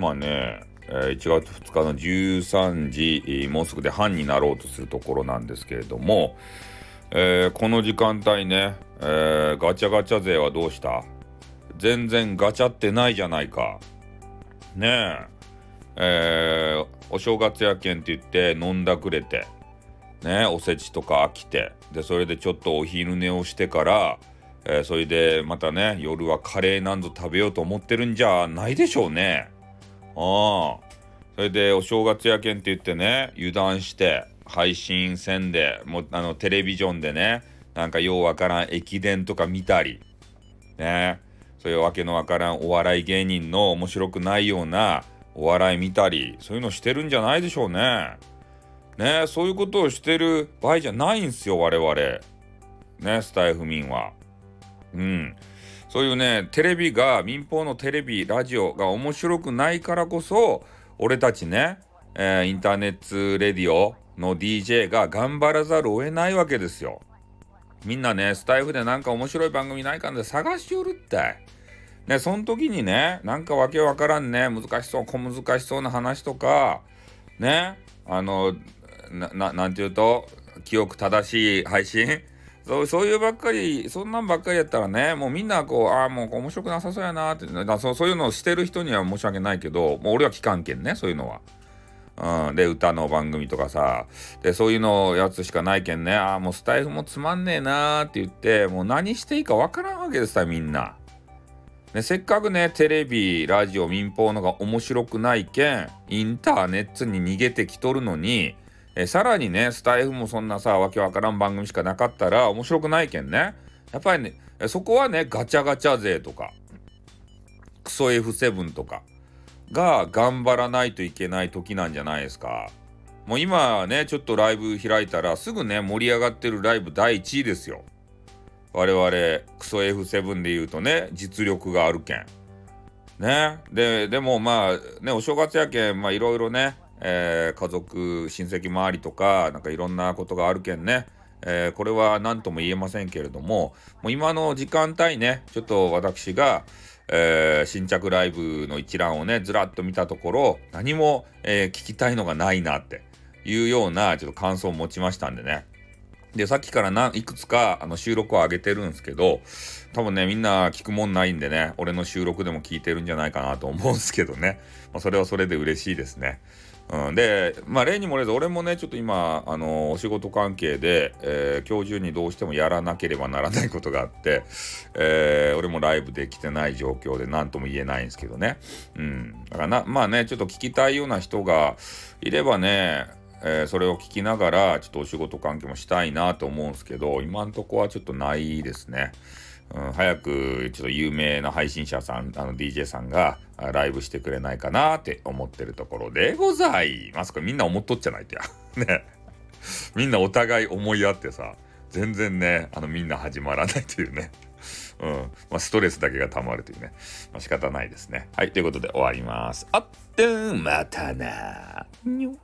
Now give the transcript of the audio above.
今ね、え1月2日の13時、もうすぐで半になろうとするところなんですけれども、えー、この時間帯ね、えー、ガチャガチャ勢はどうした？全然ガチャってないじゃないか。ねえ、えー、お正月やけんって言って飲んだくれて、ねおせちとか飽きて、で、それでちょっとお昼寝をしてから、えー、それでまたね、夜はカレーなんぞ食べようと思ってるんじゃないでしょうね。ああ。それでお正月やけんって言ってね、油断して、配信戦で、もあのテレビジョンでね、なんかようわからん駅伝とか見たり、ね、そういうわけのわからんお笑い芸人の面白くないようなお笑い見たり、そういうのしてるんじゃないでしょうね。ね、そういうことをしてる場合じゃないんすよ、我々。ね、スタイフ民は。うん。そういうね、テレビが、民放のテレビ、ラジオが面白くないからこそ、俺たちね、えー、インターネットレディオの DJ が頑張らざるを得ないわけですよ。みんなね、スタイフでなんか面白い番組ないかんで探しよるって。ね、その時にね、なんかわけわからんね、難しそう、小難しそうな話とか、ね、あの、な、なんて言うと、記憶正しい配信そうそういうばっかり、そんなんばっかりやったらね、もうみんなこう、ああ、もう面白くなさそうやなって、だそうそういうのをしてる人には申し訳ないけど、もう俺は聞かんけんね、そういうのは。うん、で、歌の番組とかさ、で、そういうのやつしかないけんね、ああ、もうスタイフもつまんねえなーって言って、もう何していいかわからんわけですさ、みんな。ね、せっかくね、テレビ、ラジオ、民放のが面白くないけん、インターネットに逃げてきとるのに、えさらにね、スタイフもそんなさ、わけわからん番組しかなかったら面白くないけんね。やっぱりね、そこはね、ガチャガチャ勢とか、クソ F7 とか、が頑張らないといけない時なんじゃないですか。もう今ね、ちょっとライブ開いたらすぐね、盛り上がってるライブ第1位ですよ。我々、クソ F7 で言うとね、実力があるけん。ね。で、でもまあ、ね、お正月やけん、まあいろいろね、えー、家族、親戚周りとか、なんかいろんなことがあるけんね。えー、これは何とも言えませんけれども、もう今の時間帯ね、ちょっと私が、えー、新着ライブの一覧をね、ずらっと見たところ、何も、え、聞きたいのがないなっていうような、ちょっと感想を持ちましたんでね。で、さっきからないくつかあの収録を上げてるんですけど、多分ね、みんな聞くもんないんでね、俺の収録でも聞いてるんじゃないかなと思うんですけどね。まあ、それはそれで嬉しいですね。うん、で、まあ、例に漏れず、俺もね、ちょっと今、あのお仕事関係で、えー、今日中にどうしてもやらなければならないことがあって、えー、俺もライブできてない状況で何とも言えないんですけどね。うん。だからな、まあね、ちょっと聞きたいような人がいればね、え、それを聞きながら、ちょっとお仕事関係もしたいなと思うんですけど、今んとこはちょっとないですね。うん、早くちょっと有名な配信者さん、あの DJ さんがライブしてくれないかなって思ってるところでございます。これみんな思っとっちゃないとや。ね。みんなお互い思い合ってさ、全然ね、あのみんな始まらないというね。うん。まあ、ストレスだけが溜まるというね。まあ、仕方ないですね。はい。ということで終わります。あってん、またな。にょ。